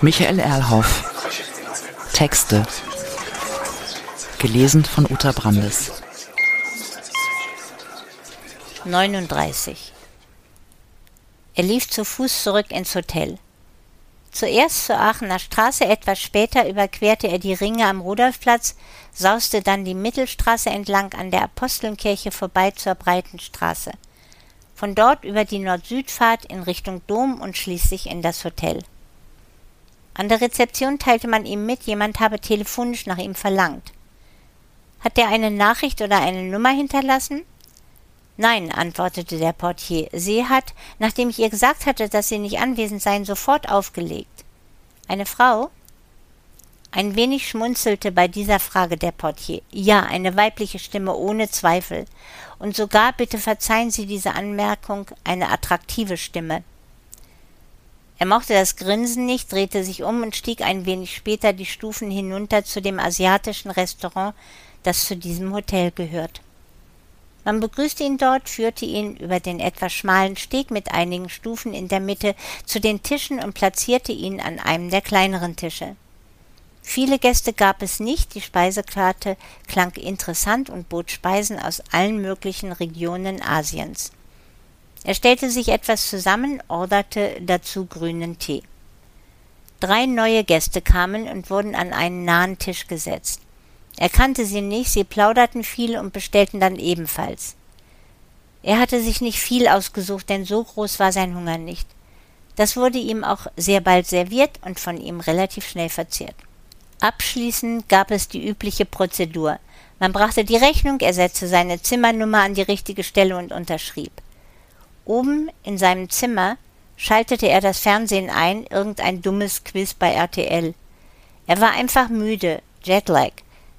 Michael Erlhoff. Texte. Gelesen von Uta Brandes. 39. Er lief zu Fuß zurück ins Hotel. Zuerst zur Aachener Straße, etwas später überquerte er die Ringe am Rudolfplatz, sauste dann die Mittelstraße entlang an der Apostenkirche vorbei zur Breiten Straße. Von dort über die Nord-Süd-Fahrt in Richtung Dom und schließlich in das Hotel. An der Rezeption teilte man ihm mit, jemand habe telefonisch nach ihm verlangt. Hat er eine Nachricht oder eine Nummer hinterlassen? Nein, antwortete der Portier. Sie hat, nachdem ich ihr gesagt hatte, dass Sie nicht anwesend seien, sofort aufgelegt. Eine Frau? Ein wenig schmunzelte bei dieser Frage der Portier. Ja, eine weibliche Stimme ohne Zweifel. Und sogar, bitte verzeihen Sie diese Anmerkung, eine attraktive Stimme. Er mochte das Grinsen nicht, drehte sich um und stieg ein wenig später die Stufen hinunter zu dem asiatischen Restaurant, das zu diesem Hotel gehört. Man begrüßte ihn dort, führte ihn über den etwas schmalen Steg mit einigen Stufen in der Mitte zu den Tischen und platzierte ihn an einem der kleineren Tische. Viele Gäste gab es nicht, die Speisekarte klang interessant und bot Speisen aus allen möglichen Regionen Asiens. Er stellte sich etwas zusammen, orderte dazu grünen Tee. Drei neue Gäste kamen und wurden an einen nahen Tisch gesetzt. Er kannte sie nicht, sie plauderten viel und bestellten dann ebenfalls. Er hatte sich nicht viel ausgesucht, denn so groß war sein Hunger nicht. Das wurde ihm auch sehr bald serviert und von ihm relativ schnell verzehrt. Abschließend gab es die übliche Prozedur. Man brachte die Rechnung, er setzte seine Zimmernummer an die richtige Stelle und unterschrieb. Oben in seinem Zimmer schaltete er das Fernsehen ein, irgendein dummes Quiz bei RTL. Er war einfach müde, Jetlag.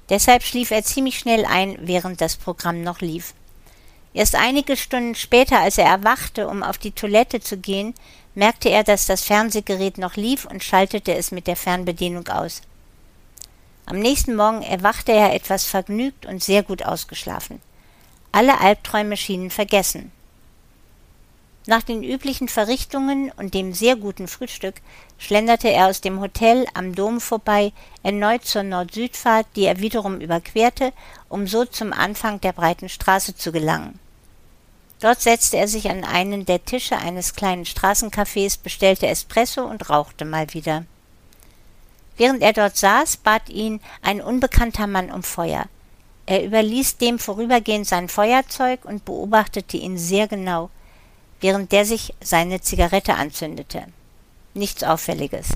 Deshalb schlief er ziemlich schnell ein, während das Programm noch lief. Erst einige Stunden später, als er erwachte, um auf die Toilette zu gehen, merkte er, dass das Fernsehgerät noch lief und schaltete es mit der Fernbedienung aus. Am nächsten Morgen erwachte er etwas vergnügt und sehr gut ausgeschlafen. Alle Albträume schienen vergessen. Nach den üblichen Verrichtungen und dem sehr guten Frühstück schlenderte er aus dem Hotel am Dom vorbei, erneut zur Nord-Süd-Fahrt, die er wiederum überquerte, um so zum Anfang der breiten Straße zu gelangen. Dort setzte er sich an einen der Tische eines kleinen Straßencafés, bestellte Espresso und rauchte mal wieder. Während er dort saß, bat ihn ein unbekannter Mann um Feuer. Er überließ dem vorübergehend sein Feuerzeug und beobachtete ihn sehr genau während der sich seine Zigarette anzündete. Nichts Auffälliges.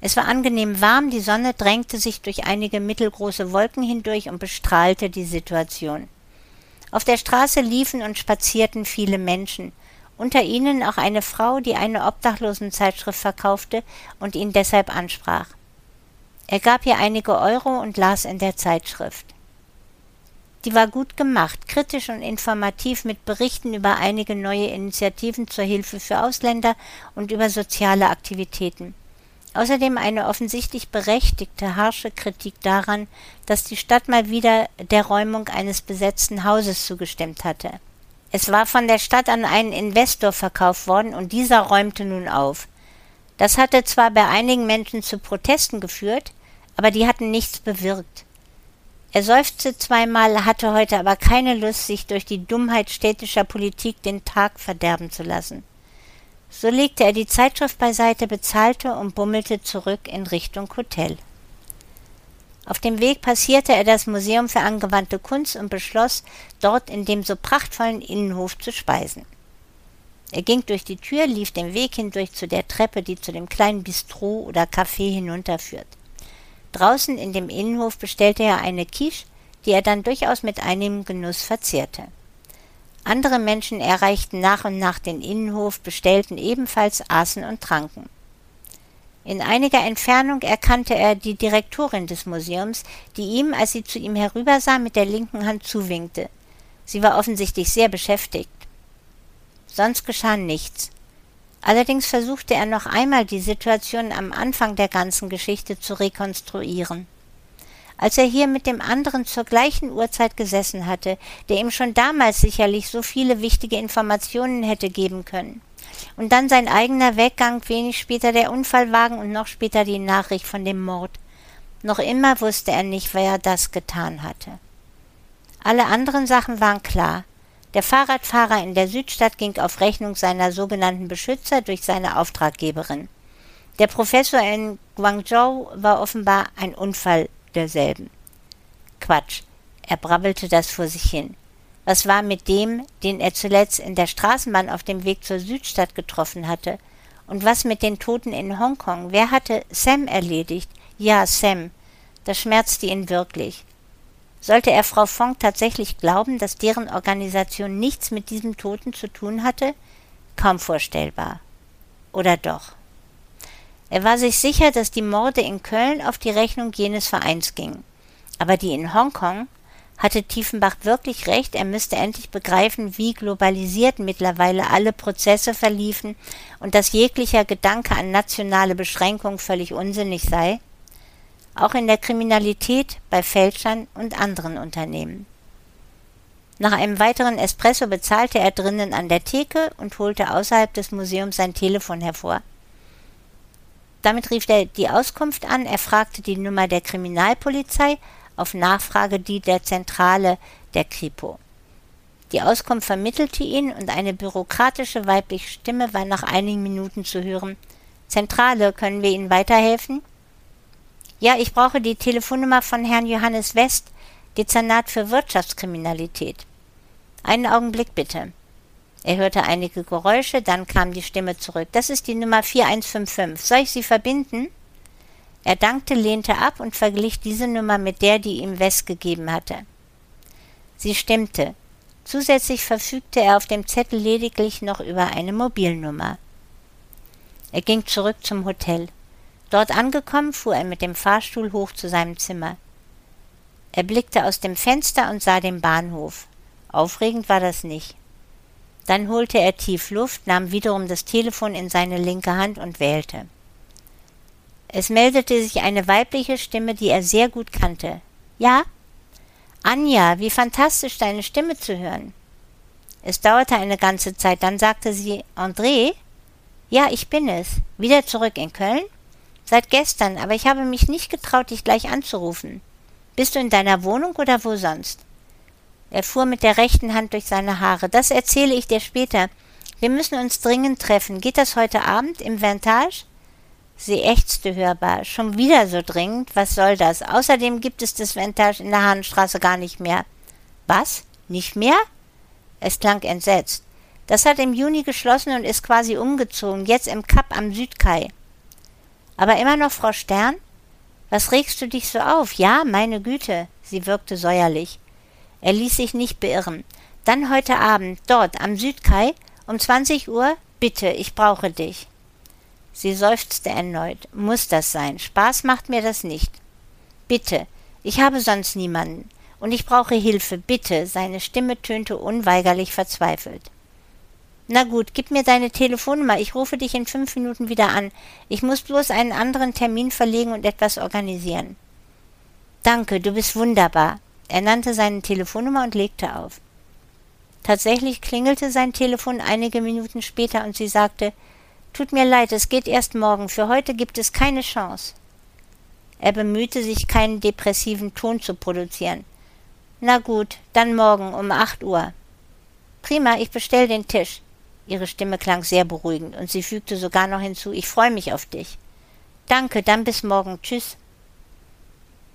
Es war angenehm warm, die Sonne drängte sich durch einige mittelgroße Wolken hindurch und bestrahlte die Situation. Auf der Straße liefen und spazierten viele Menschen, unter ihnen auch eine Frau, die eine Obdachlosenzeitschrift verkaufte und ihn deshalb ansprach. Er gab ihr einige Euro und las in der Zeitschrift. Die war gut gemacht, kritisch und informativ mit Berichten über einige neue Initiativen zur Hilfe für Ausländer und über soziale Aktivitäten. Außerdem eine offensichtlich berechtigte, harsche Kritik daran, dass die Stadt mal wieder der Räumung eines besetzten Hauses zugestimmt hatte. Es war von der Stadt an einen Investor verkauft worden und dieser räumte nun auf. Das hatte zwar bei einigen Menschen zu Protesten geführt, aber die hatten nichts bewirkt. Er seufzte zweimal, hatte heute aber keine Lust, sich durch die Dummheit städtischer Politik den Tag verderben zu lassen. So legte er die Zeitschrift beiseite, bezahlte und bummelte zurück in Richtung Hotel. Auf dem Weg passierte er das Museum für angewandte Kunst und beschloss, dort in dem so prachtvollen Innenhof zu speisen. Er ging durch die Tür, lief den Weg hindurch zu der Treppe, die zu dem kleinen Bistro oder Café hinunterführt. Draußen in dem Innenhof bestellte er eine Quiche, die er dann durchaus mit einigem Genuss verzehrte. Andere Menschen erreichten nach und nach den Innenhof, bestellten ebenfalls, aßen und tranken. In einiger Entfernung erkannte er die Direktorin des Museums, die ihm, als sie zu ihm herübersah, mit der linken Hand zuwinkte. Sie war offensichtlich sehr beschäftigt. Sonst geschah nichts. Allerdings versuchte er noch einmal die Situation am Anfang der ganzen Geschichte zu rekonstruieren. Als er hier mit dem anderen zur gleichen Uhrzeit gesessen hatte, der ihm schon damals sicherlich so viele wichtige Informationen hätte geben können. Und dann sein eigener Weggang, wenig später der Unfallwagen und noch später die Nachricht von dem Mord. Noch immer wusste er nicht, wer das getan hatte. Alle anderen Sachen waren klar. Der Fahrradfahrer in der Südstadt ging auf Rechnung seiner sogenannten Beschützer durch seine Auftraggeberin. Der Professor in Guangzhou war offenbar ein Unfall derselben. Quatsch, er brabbelte das vor sich hin. Was war mit dem, den er zuletzt in der Straßenbahn auf dem Weg zur Südstadt getroffen hatte? Und was mit den Toten in Hongkong? Wer hatte Sam erledigt? Ja, Sam. Das schmerzte ihn wirklich. Sollte er Frau Fong tatsächlich glauben, dass deren Organisation nichts mit diesem Toten zu tun hatte? Kaum vorstellbar. Oder doch? Er war sich sicher, dass die Morde in Köln auf die Rechnung jenes Vereins gingen. Aber die in Hongkong hatte Tiefenbach wirklich recht, er müsste endlich begreifen, wie globalisiert mittlerweile alle Prozesse verliefen und dass jeglicher Gedanke an nationale Beschränkung völlig unsinnig sei? Auch in der Kriminalität, bei Fälschern und anderen Unternehmen. Nach einem weiteren Espresso bezahlte er drinnen an der Theke und holte außerhalb des Museums sein Telefon hervor. Damit rief er die Auskunft an, er fragte die Nummer der Kriminalpolizei, auf Nachfrage die der Zentrale der Kripo. Die Auskunft vermittelte ihn und eine bürokratische weibliche Stimme war nach einigen Minuten zu hören. Zentrale, können wir Ihnen weiterhelfen? Ja, ich brauche die Telefonnummer von Herrn Johannes West, Dezernat für Wirtschaftskriminalität. Einen Augenblick bitte. Er hörte einige Geräusche, dann kam die Stimme zurück. Das ist die Nummer 4155. Soll ich Sie verbinden? Er dankte, lehnte ab und verglich diese Nummer mit der, die ihm West gegeben hatte. Sie stimmte. Zusätzlich verfügte er auf dem Zettel lediglich noch über eine Mobilnummer. Er ging zurück zum Hotel. Dort angekommen, fuhr er mit dem Fahrstuhl hoch zu seinem Zimmer. Er blickte aus dem Fenster und sah den Bahnhof. Aufregend war das nicht. Dann holte er tief Luft, nahm wiederum das Telefon in seine linke Hand und wählte. Es meldete sich eine weibliche Stimme, die er sehr gut kannte. Ja? Anja, wie fantastisch deine Stimme zu hören. Es dauerte eine ganze Zeit, dann sagte sie André? Ja, ich bin es. Wieder zurück in Köln? Seit gestern, aber ich habe mich nicht getraut, dich gleich anzurufen. Bist du in deiner Wohnung oder wo sonst? Er fuhr mit der rechten Hand durch seine Haare. Das erzähle ich dir später. Wir müssen uns dringend treffen. Geht das heute Abend im Ventage? Sie ächzte hörbar. Schon wieder so dringend? Was soll das? Außerdem gibt es das Ventage in der Hahnstraße gar nicht mehr. Was? Nicht mehr? Es klang entsetzt. Das hat im Juni geschlossen und ist quasi umgezogen, jetzt im Kap am Südkai. Aber immer noch Frau Stern? Was regst du dich so auf? Ja, meine Güte. Sie wirkte säuerlich. Er ließ sich nicht beirren. Dann heute Abend, dort am Südkai, um zwanzig Uhr? Bitte, ich brauche dich. Sie seufzte erneut. Muss das sein? Spaß macht mir das nicht. Bitte, ich habe sonst niemanden. Und ich brauche Hilfe, bitte. Seine Stimme tönte unweigerlich verzweifelt. Na gut, gib mir deine Telefonnummer, ich rufe dich in fünf Minuten wieder an. Ich muss bloß einen anderen Termin verlegen und etwas organisieren. Danke, du bist wunderbar. Er nannte seine Telefonnummer und legte auf. Tatsächlich klingelte sein Telefon einige Minuten später und sie sagte, Tut mir leid, es geht erst morgen. Für heute gibt es keine Chance. Er bemühte sich, keinen depressiven Ton zu produzieren. Na gut, dann morgen um acht Uhr. Prima, ich bestell den Tisch. Ihre Stimme klang sehr beruhigend, und sie fügte sogar noch hinzu, ich freue mich auf dich. Danke, dann bis morgen. Tschüss.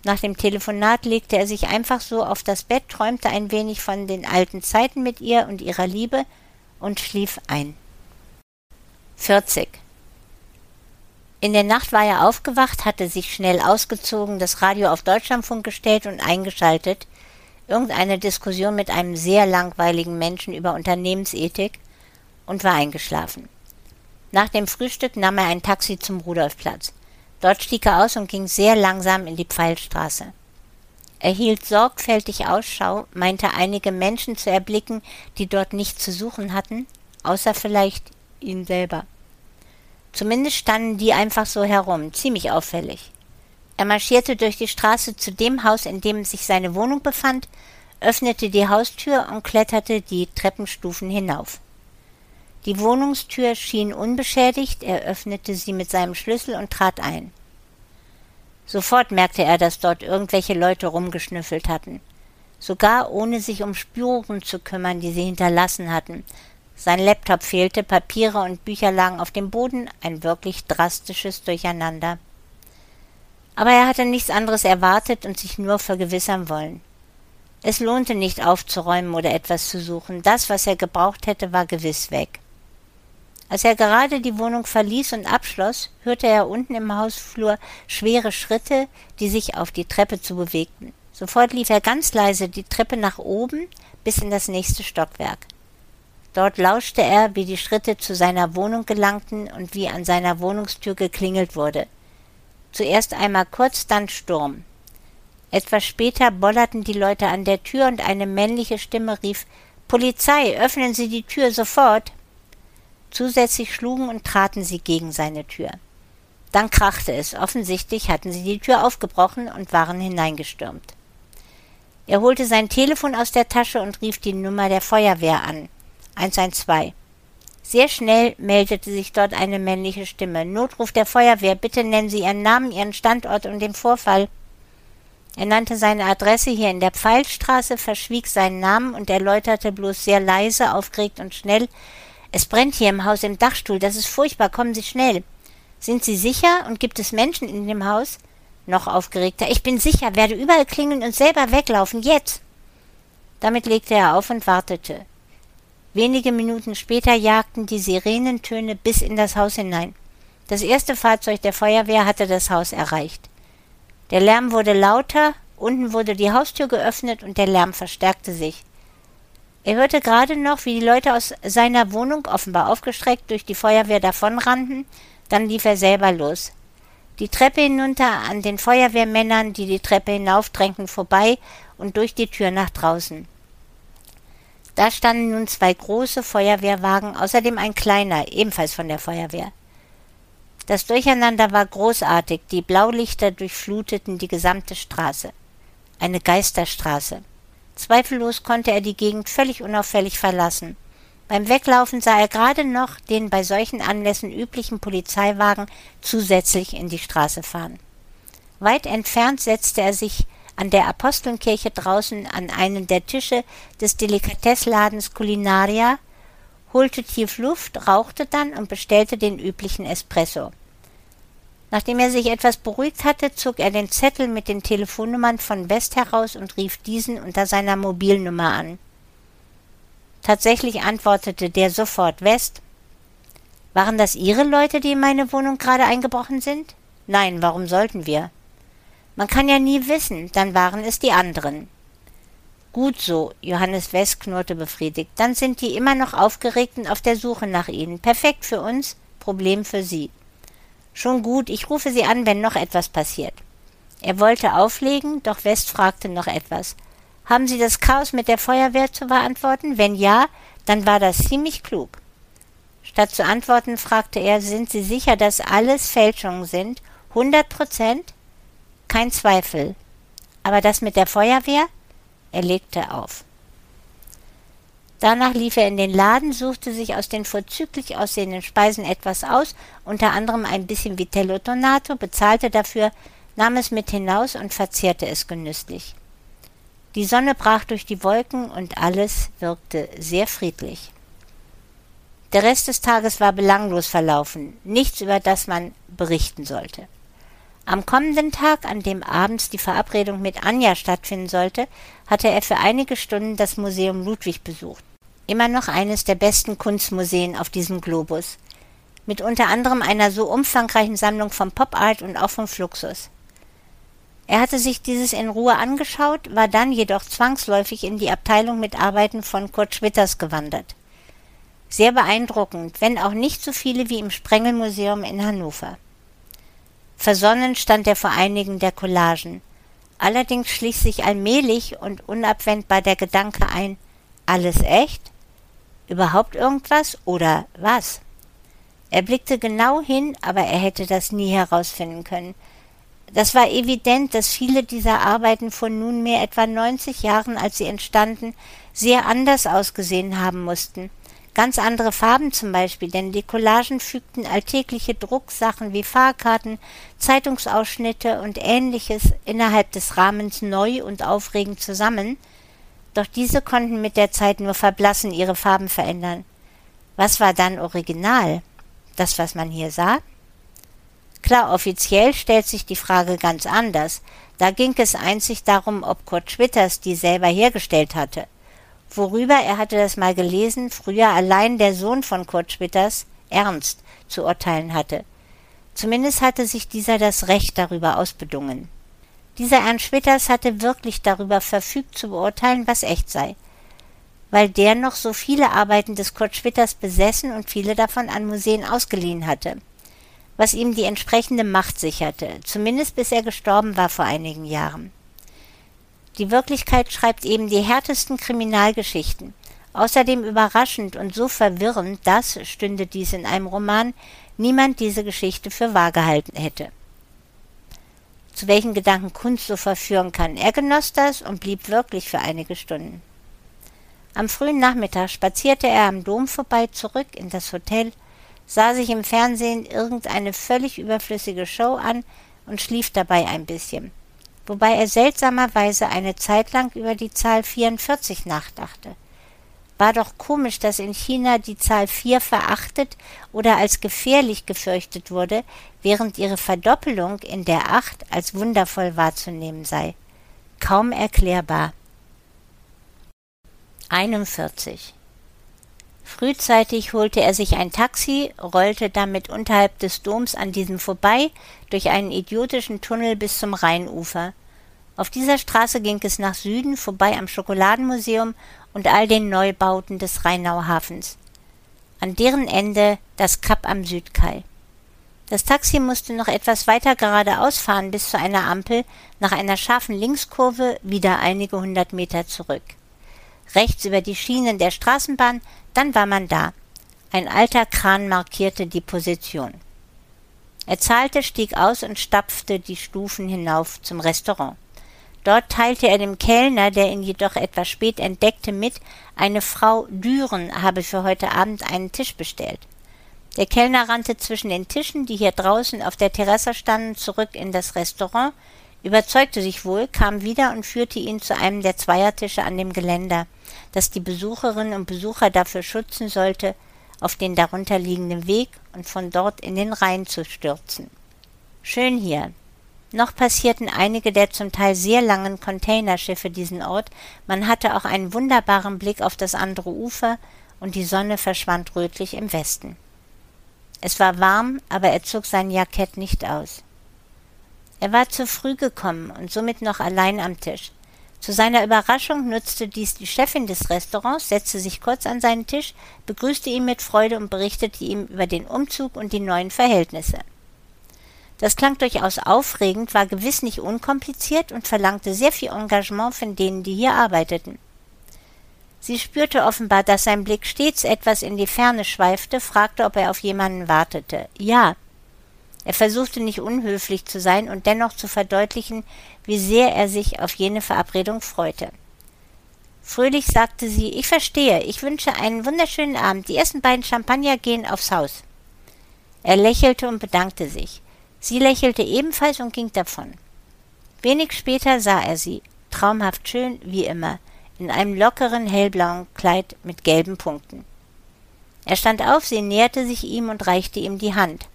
Nach dem Telefonat legte er sich einfach so auf das Bett, träumte ein wenig von den alten Zeiten mit ihr und ihrer Liebe und schlief ein. 40. In der Nacht war er aufgewacht, hatte sich schnell ausgezogen, das Radio auf Deutschlandfunk gestellt und eingeschaltet, irgendeine Diskussion mit einem sehr langweiligen Menschen über Unternehmensethik und war eingeschlafen. Nach dem Frühstück nahm er ein Taxi zum Rudolfplatz. Dort stieg er aus und ging sehr langsam in die Pfeilstraße. Er hielt sorgfältig Ausschau, meinte einige Menschen zu erblicken, die dort nichts zu suchen hatten, außer vielleicht ihn selber. Zumindest standen die einfach so herum, ziemlich auffällig. Er marschierte durch die Straße zu dem Haus, in dem sich seine Wohnung befand, öffnete die Haustür und kletterte die Treppenstufen hinauf. Die Wohnungstür schien unbeschädigt, er öffnete sie mit seinem Schlüssel und trat ein. Sofort merkte er, dass dort irgendwelche Leute rumgeschnüffelt hatten, sogar ohne sich um Spuren zu kümmern, die sie hinterlassen hatten. Sein Laptop fehlte, Papiere und Bücher lagen auf dem Boden, ein wirklich drastisches Durcheinander. Aber er hatte nichts anderes erwartet und sich nur vergewissern wollen. Es lohnte nicht aufzuräumen oder etwas zu suchen, das, was er gebraucht hätte, war gewiss weg. Als er gerade die Wohnung verließ und abschloss, hörte er unten im Hausflur schwere Schritte, die sich auf die Treppe zu bewegten. Sofort lief er ganz leise die Treppe nach oben bis in das nächste Stockwerk. Dort lauschte er, wie die Schritte zu seiner Wohnung gelangten und wie an seiner Wohnungstür geklingelt wurde. Zuerst einmal kurz, dann Sturm. Etwas später bollerten die Leute an der Tür und eine männliche Stimme rief Polizei, öffnen Sie die Tür sofort. Zusätzlich schlugen und traten sie gegen seine Tür. Dann krachte es. Offensichtlich hatten sie die Tür aufgebrochen und waren hineingestürmt. Er holte sein Telefon aus der Tasche und rief die Nummer der Feuerwehr an. 112. Sehr schnell meldete sich dort eine männliche Stimme. Notruf der Feuerwehr. Bitte nennen Sie Ihren Namen, Ihren Standort und den Vorfall. Er nannte seine Adresse hier in der Pfeilstraße, verschwieg seinen Namen und erläuterte bloß sehr leise, aufgeregt und schnell, es brennt hier im Haus im Dachstuhl, das ist furchtbar, kommen Sie schnell. Sind Sie sicher und gibt es Menschen in dem Haus? Noch aufgeregter. Ich bin sicher, werde überall klingeln und selber weglaufen, jetzt. Damit legte er auf und wartete. Wenige Minuten später jagten die Sirenentöne bis in das Haus hinein. Das erste Fahrzeug der Feuerwehr hatte das Haus erreicht. Der Lärm wurde lauter, unten wurde die Haustür geöffnet und der Lärm verstärkte sich. Er hörte gerade noch, wie die Leute aus seiner Wohnung, offenbar aufgestreckt, durch die Feuerwehr davonrannten, dann lief er selber los. Die Treppe hinunter an den Feuerwehrmännern, die die Treppe hinaufdrängten, vorbei und durch die Tür nach draußen. Da standen nun zwei große Feuerwehrwagen, außerdem ein kleiner, ebenfalls von der Feuerwehr. Das Durcheinander war großartig, die Blaulichter durchfluteten die gesamte Straße. Eine Geisterstraße. Zweifellos konnte er die Gegend völlig unauffällig verlassen. Beim Weglaufen sah er gerade noch den bei solchen Anlässen üblichen Polizeiwagen zusätzlich in die Straße fahren. Weit entfernt setzte er sich an der Apostelkirche draußen an einen der Tische des Delikatessladens Culinaria, holte tief Luft, rauchte dann und bestellte den üblichen Espresso. Nachdem er sich etwas beruhigt hatte, zog er den Zettel mit den Telefonnummern von West heraus und rief diesen unter seiner Mobilnummer an. Tatsächlich antwortete der sofort West. Waren das Ihre Leute, die in meine Wohnung gerade eingebrochen sind? Nein, warum sollten wir? Man kann ja nie wissen, dann waren es die anderen. Gut so, Johannes West knurrte befriedigt. Dann sind die immer noch aufgeregt und auf der Suche nach Ihnen. Perfekt für uns, Problem für Sie. Schon gut, ich rufe Sie an, wenn noch etwas passiert. Er wollte auflegen, doch West fragte noch etwas. Haben Sie das Chaos mit der Feuerwehr zu beantworten? Wenn ja, dann war das ziemlich klug. Statt zu antworten, fragte er, sind Sie sicher, dass alles Fälschungen sind? Hundert Prozent? Kein Zweifel. Aber das mit der Feuerwehr? Er legte auf. Danach lief er in den Laden, suchte sich aus den vorzüglich aussehenden Speisen etwas aus, unter anderem ein bisschen Vitello Tonato, bezahlte dafür, nahm es mit hinaus und verzehrte es genüsslich. Die Sonne brach durch die Wolken und alles wirkte sehr friedlich. Der Rest des Tages war belanglos verlaufen, nichts, über das man berichten sollte. Am kommenden Tag, an dem abends die Verabredung mit Anja stattfinden sollte, hatte er für einige Stunden das Museum Ludwig besucht immer noch eines der besten Kunstmuseen auf diesem Globus, mit unter anderem einer so umfangreichen Sammlung von Pop Art und auch von Fluxus. Er hatte sich dieses in Ruhe angeschaut, war dann jedoch zwangsläufig in die Abteilung mit Arbeiten von Kurt Schwitters gewandert. Sehr beeindruckend, wenn auch nicht so viele wie im Sprengelmuseum in Hannover. Versonnen stand er vor einigen der Collagen. Allerdings schlich sich allmählich und unabwendbar der Gedanke ein, alles echt? Überhaupt irgendwas oder was? Er blickte genau hin, aber er hätte das nie herausfinden können. Das war evident, dass viele dieser Arbeiten vor nunmehr etwa 90 Jahren, als sie entstanden, sehr anders ausgesehen haben mussten. Ganz andere Farben zum Beispiel, denn die Collagen fügten alltägliche Drucksachen wie Fahrkarten, Zeitungsausschnitte und ähnliches innerhalb des Rahmens neu und aufregend zusammen, doch diese konnten mit der Zeit nur verblassen, ihre Farben verändern. Was war dann original? Das, was man hier sah? Klar, offiziell stellt sich die Frage ganz anders. Da ging es einzig darum, ob Kurt Schwitters die selber hergestellt hatte worüber, er hatte das mal gelesen, früher allein der Sohn von Kurt Schwitters, Ernst, zu urteilen hatte. Zumindest hatte sich dieser das Recht darüber ausbedungen. Dieser Ernst Schwitters hatte wirklich darüber verfügt zu beurteilen, was echt sei, weil der noch so viele Arbeiten des Kurt Schwitters besessen und viele davon an Museen ausgeliehen hatte, was ihm die entsprechende Macht sicherte, zumindest bis er gestorben war vor einigen Jahren. Die Wirklichkeit schreibt eben die härtesten Kriminalgeschichten. Außerdem überraschend und so verwirrend, dass, stünde dies in einem Roman, niemand diese Geschichte für wahr gehalten hätte. Zu welchen Gedanken Kunst so verführen kann, er genoss das und blieb wirklich für einige Stunden. Am frühen Nachmittag spazierte er am Dom vorbei zurück in das Hotel, sah sich im Fernsehen irgendeine völlig überflüssige Show an und schlief dabei ein bisschen wobei er seltsamerweise eine Zeit lang über die Zahl 44 nachdachte. War doch komisch, dass in China die Zahl 4 verachtet oder als gefährlich gefürchtet wurde, während ihre Verdoppelung in der 8 als wundervoll wahrzunehmen sei. Kaum erklärbar. 41 Frühzeitig holte er sich ein Taxi, rollte damit unterhalb des Doms an diesem vorbei, durch einen idiotischen Tunnel bis zum Rheinufer. Auf dieser Straße ging es nach Süden, vorbei am Schokoladenmuseum und all den Neubauten des Rheinauhafens. An deren Ende das Kap am Südkai. Das Taxi musste noch etwas weiter geradeaus fahren bis zu einer Ampel, nach einer scharfen Linkskurve wieder einige hundert Meter zurück rechts über die Schienen der Straßenbahn, dann war man da. Ein alter Kran markierte die Position. Er zahlte, stieg aus und stapfte die Stufen hinauf zum Restaurant. Dort teilte er dem Kellner, der ihn jedoch etwas spät entdeckte, mit, eine Frau Düren habe für heute Abend einen Tisch bestellt. Der Kellner rannte zwischen den Tischen, die hier draußen auf der Terrasse standen, zurück in das Restaurant, überzeugte sich wohl, kam wieder und führte ihn zu einem der Zweiertische an dem Geländer, das die Besucherinnen und Besucher dafür schützen sollte, auf den darunter liegenden Weg und von dort in den Rhein zu stürzen. Schön hier. Noch passierten einige der zum Teil sehr langen Containerschiffe diesen Ort, man hatte auch einen wunderbaren Blick auf das andere Ufer, und die Sonne verschwand rötlich im Westen. Es war warm, aber er zog sein Jackett nicht aus. Er war zu früh gekommen und somit noch allein am Tisch. Zu seiner Überraschung nutzte dies die Chefin des Restaurants, setzte sich kurz an seinen Tisch, begrüßte ihn mit Freude und berichtete ihm über den Umzug und die neuen Verhältnisse. Das klang durchaus aufregend, war gewiss nicht unkompliziert und verlangte sehr viel Engagement von denen, die hier arbeiteten. Sie spürte offenbar, dass sein Blick stets etwas in die Ferne schweifte, fragte, ob er auf jemanden wartete. Ja, er versuchte nicht unhöflich zu sein und dennoch zu verdeutlichen, wie sehr er sich auf jene Verabredung freute. Fröhlich sagte sie, ich verstehe, ich wünsche einen wunderschönen Abend, die ersten beiden Champagner gehen aufs Haus. Er lächelte und bedankte sich. Sie lächelte ebenfalls und ging davon. Wenig später sah er sie, traumhaft schön wie immer, in einem lockeren hellblauen Kleid mit gelben Punkten. Er stand auf, sie näherte sich ihm und reichte ihm die Hand.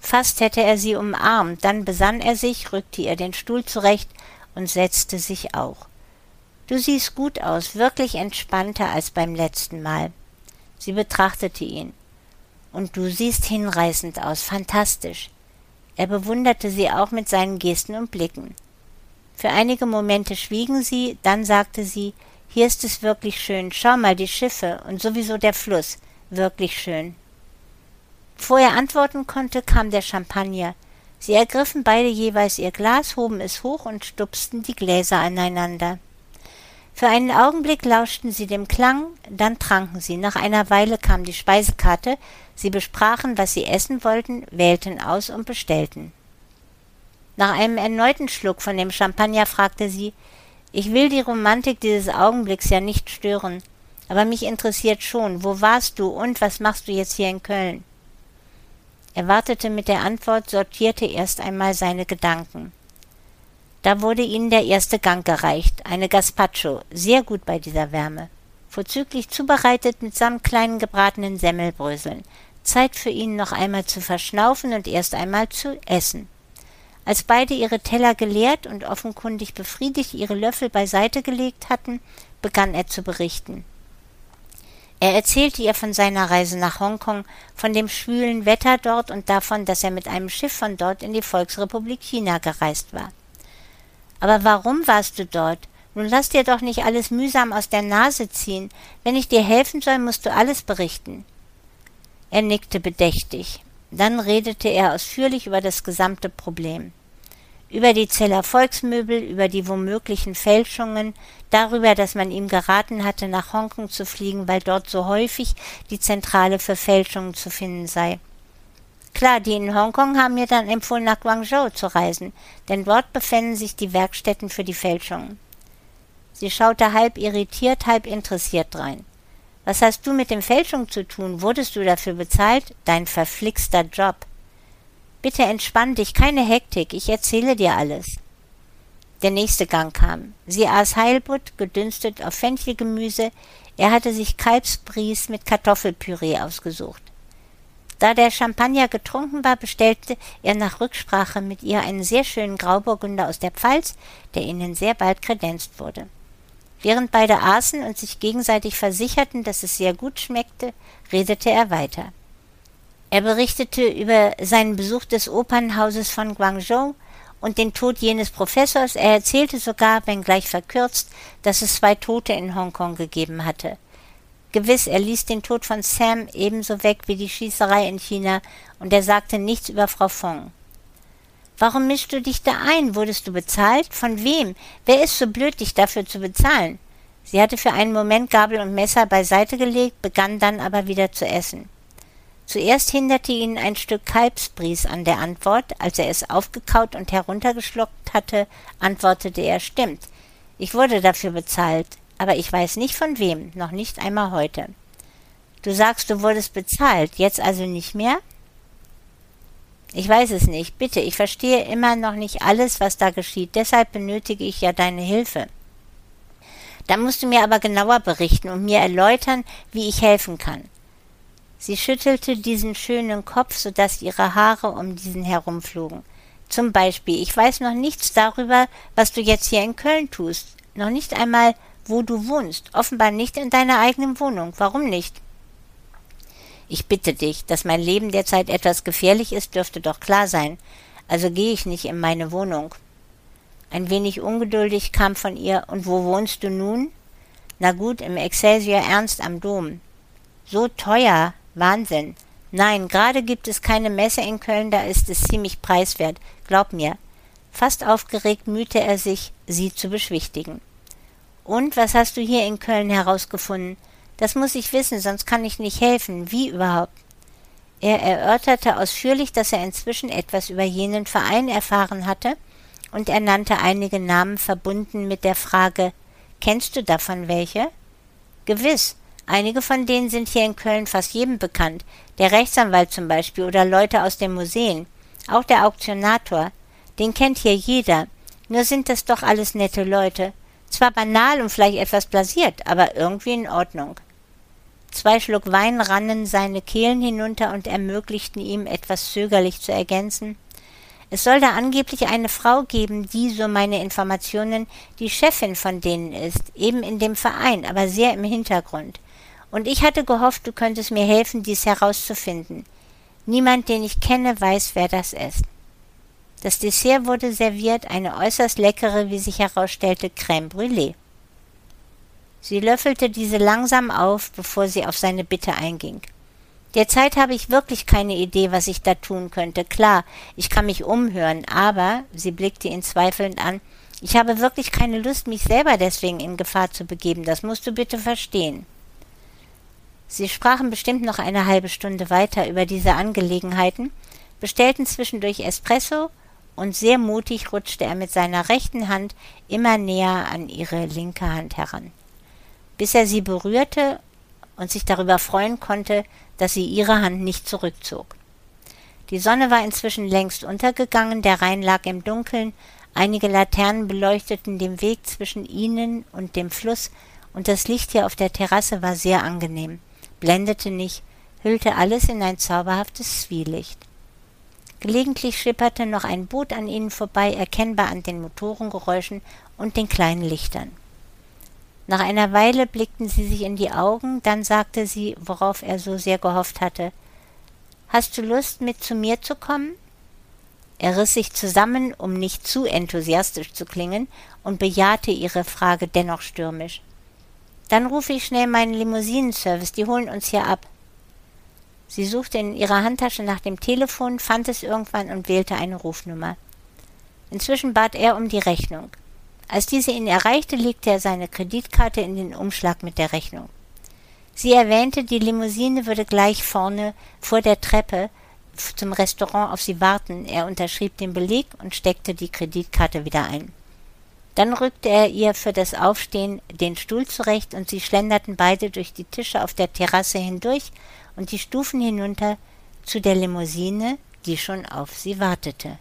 Fast hätte er sie umarmt, dann besann er sich, rückte ihr den Stuhl zurecht und setzte sich auch. Du siehst gut aus, wirklich entspannter als beim letzten Mal. Sie betrachtete ihn. Und du siehst hinreißend aus, fantastisch. Er bewunderte sie auch mit seinen Gesten und Blicken. Für einige Momente schwiegen sie, dann sagte sie, hier ist es wirklich schön, schau mal die Schiffe und sowieso der Fluss, wirklich schön. Bevor er antworten konnte, kam der Champagner. Sie ergriffen beide jeweils ihr Glas, hoben es hoch und stupsten die Gläser aneinander. Für einen Augenblick lauschten sie dem Klang, dann tranken sie. Nach einer Weile kam die Speisekarte, sie besprachen, was sie essen wollten, wählten aus und bestellten. Nach einem erneuten Schluck von dem Champagner fragte sie Ich will die Romantik dieses Augenblicks ja nicht stören, Aber mich interessiert schon, wo warst du und was machst du jetzt hier in Köln? Er wartete mit der Antwort, sortierte erst einmal seine Gedanken. Da wurde ihnen der erste Gang gereicht, eine Gazpacho, sehr gut bei dieser Wärme. Vorzüglich zubereitet mit samt kleinen gebratenen Semmelbröseln. Zeit für ihn noch einmal zu verschnaufen und erst einmal zu essen. Als beide ihre Teller geleert und offenkundig befriedigt ihre Löffel beiseite gelegt hatten, begann er zu berichten. Er erzählte ihr von seiner Reise nach Hongkong, von dem schwülen Wetter dort und davon, dass er mit einem Schiff von dort in die Volksrepublik China gereist war. Aber warum warst du dort? Nun lass dir doch nicht alles mühsam aus der Nase ziehen. Wenn ich dir helfen soll, musst du alles berichten. Er nickte bedächtig. Dann redete er ausführlich über das gesamte Problem. Über die Zeller Volksmöbel, über die womöglichen Fälschungen, darüber, dass man ihm geraten hatte, nach Hongkong zu fliegen, weil dort so häufig die Zentrale für Fälschungen zu finden sei. Klar, die in Hongkong haben mir dann empfohlen, nach Guangzhou zu reisen, denn dort befänden sich die Werkstätten für die Fälschungen. Sie schaute halb irritiert, halb interessiert drein. Was hast du mit dem Fälschung zu tun? Wurdest du dafür bezahlt? Dein verflixter Job. Bitte entspann dich, keine Hektik, ich erzähle dir alles. Der nächste Gang kam. Sie aß Heilbutt, gedünstet auf Fenchelgemüse. Er hatte sich Kalbsbries mit Kartoffelpüree ausgesucht. Da der Champagner getrunken war, bestellte er nach Rücksprache mit ihr einen sehr schönen Grauburgunder aus der Pfalz, der ihnen sehr bald kredenzt wurde. Während beide aßen und sich gegenseitig versicherten, dass es sehr gut schmeckte, redete er weiter. Er berichtete über seinen Besuch des Opernhauses von Guangzhou und den Tod jenes Professors. Er erzählte sogar, wenngleich verkürzt, dass es zwei Tote in Hongkong gegeben hatte. Gewiss, er ließ den Tod von Sam ebenso weg wie die Schießerei in China, und er sagte nichts über Frau Fong. Warum mischst du dich da ein? Wurdest du bezahlt? Von wem? Wer ist so blöd, dich dafür zu bezahlen? Sie hatte für einen Moment Gabel und Messer beiseite gelegt, begann dann aber wieder zu essen. Zuerst hinderte ihn ein Stück Kalbsbries an der Antwort. Als er es aufgekaut und heruntergeschluckt hatte, antwortete er, stimmt. Ich wurde dafür bezahlt, aber ich weiß nicht von wem, noch nicht einmal heute. Du sagst, du wurdest bezahlt, jetzt also nicht mehr? Ich weiß es nicht. Bitte, ich verstehe immer noch nicht alles, was da geschieht. Deshalb benötige ich ja deine Hilfe. Da musst du mir aber genauer berichten und mir erläutern, wie ich helfen kann. Sie schüttelte diesen schönen Kopf, so dass ihre Haare um diesen herumflogen. Zum Beispiel, ich weiß noch nichts darüber, was du jetzt hier in Köln tust. Noch nicht einmal, wo du wohnst. Offenbar nicht in deiner eigenen Wohnung. Warum nicht? Ich bitte dich, dass mein Leben derzeit etwas gefährlich ist, dürfte doch klar sein. Also gehe ich nicht in meine Wohnung. Ein wenig ungeduldig kam von ihr, und wo wohnst du nun? Na gut, im Excelsior Ernst am Dom. So teuer, Wahnsinn. Nein, gerade gibt es keine Messe in Köln, da ist es ziemlich preiswert, glaub mir. Fast aufgeregt mühte er sich, sie zu beschwichtigen. Und was hast du hier in Köln herausgefunden? Das muss ich wissen, sonst kann ich nicht helfen. Wie überhaupt? Er erörterte ausführlich, dass er inzwischen etwas über jenen Verein erfahren hatte, und er nannte einige Namen verbunden mit der Frage Kennst du davon welche? Gewiss, einige von denen sind hier in Köln fast jedem bekannt, der Rechtsanwalt zum Beispiel oder Leute aus den Museen, auch der Auktionator, den kennt hier jeder, nur sind das doch alles nette Leute, zwar banal und vielleicht etwas blasiert, aber irgendwie in Ordnung. Zwei Schluck Wein rannen seine Kehlen hinunter und ermöglichten ihm, etwas zögerlich zu ergänzen. Es soll da angeblich eine Frau geben, die, so meine Informationen, die Chefin von denen ist, eben in dem Verein, aber sehr im Hintergrund. Und ich hatte gehofft, du könntest mir helfen, dies herauszufinden. Niemand, den ich kenne, weiß, wer das ist. Das Dessert wurde serviert, eine äußerst leckere, wie sich herausstellte, Crème brûlée. Sie löffelte diese langsam auf, bevor sie auf seine Bitte einging. Derzeit habe ich wirklich keine Idee, was ich da tun könnte. Klar, ich kann mich umhören, aber, sie blickte ihn zweifelnd an, ich habe wirklich keine Lust, mich selber deswegen in Gefahr zu begeben. Das musst du bitte verstehen. Sie sprachen bestimmt noch eine halbe Stunde weiter über diese Angelegenheiten, bestellten zwischendurch Espresso, und sehr mutig rutschte er mit seiner rechten Hand immer näher an ihre linke Hand heran. bis er sie berührte und sich darüber freuen konnte, dass sie ihre Hand nicht zurückzog. Die Sonne war inzwischen längst untergegangen, der Rhein lag im Dunkeln, einige Laternen beleuchteten den Weg zwischen ihnen und dem Fluss, und das Licht hier auf der Terrasse war sehr angenehm, blendete nicht, hüllte alles in ein zauberhaftes Zwielicht. Gelegentlich schipperte noch ein Boot an ihnen vorbei, erkennbar an den Motorengeräuschen und den kleinen Lichtern. Nach einer Weile blickten sie sich in die Augen, dann sagte sie, worauf er so sehr gehofft hatte Hast du Lust, mit zu mir zu kommen? Er riss sich zusammen, um nicht zu enthusiastisch zu klingen, und bejahte ihre Frage dennoch stürmisch. Dann rufe ich schnell meinen Limousinenservice, die holen uns hier ab. Sie suchte in ihrer Handtasche nach dem Telefon, fand es irgendwann und wählte eine Rufnummer. Inzwischen bat er um die Rechnung. Als diese ihn erreichte, legte er seine Kreditkarte in den Umschlag mit der Rechnung. Sie erwähnte, die Limousine würde gleich vorne vor der Treppe zum Restaurant auf sie warten. Er unterschrieb den Beleg und steckte die Kreditkarte wieder ein. Dann rückte er ihr für das Aufstehen den Stuhl zurecht und sie schlenderten beide durch die Tische auf der Terrasse hindurch und die Stufen hinunter zu der Limousine, die schon auf sie wartete.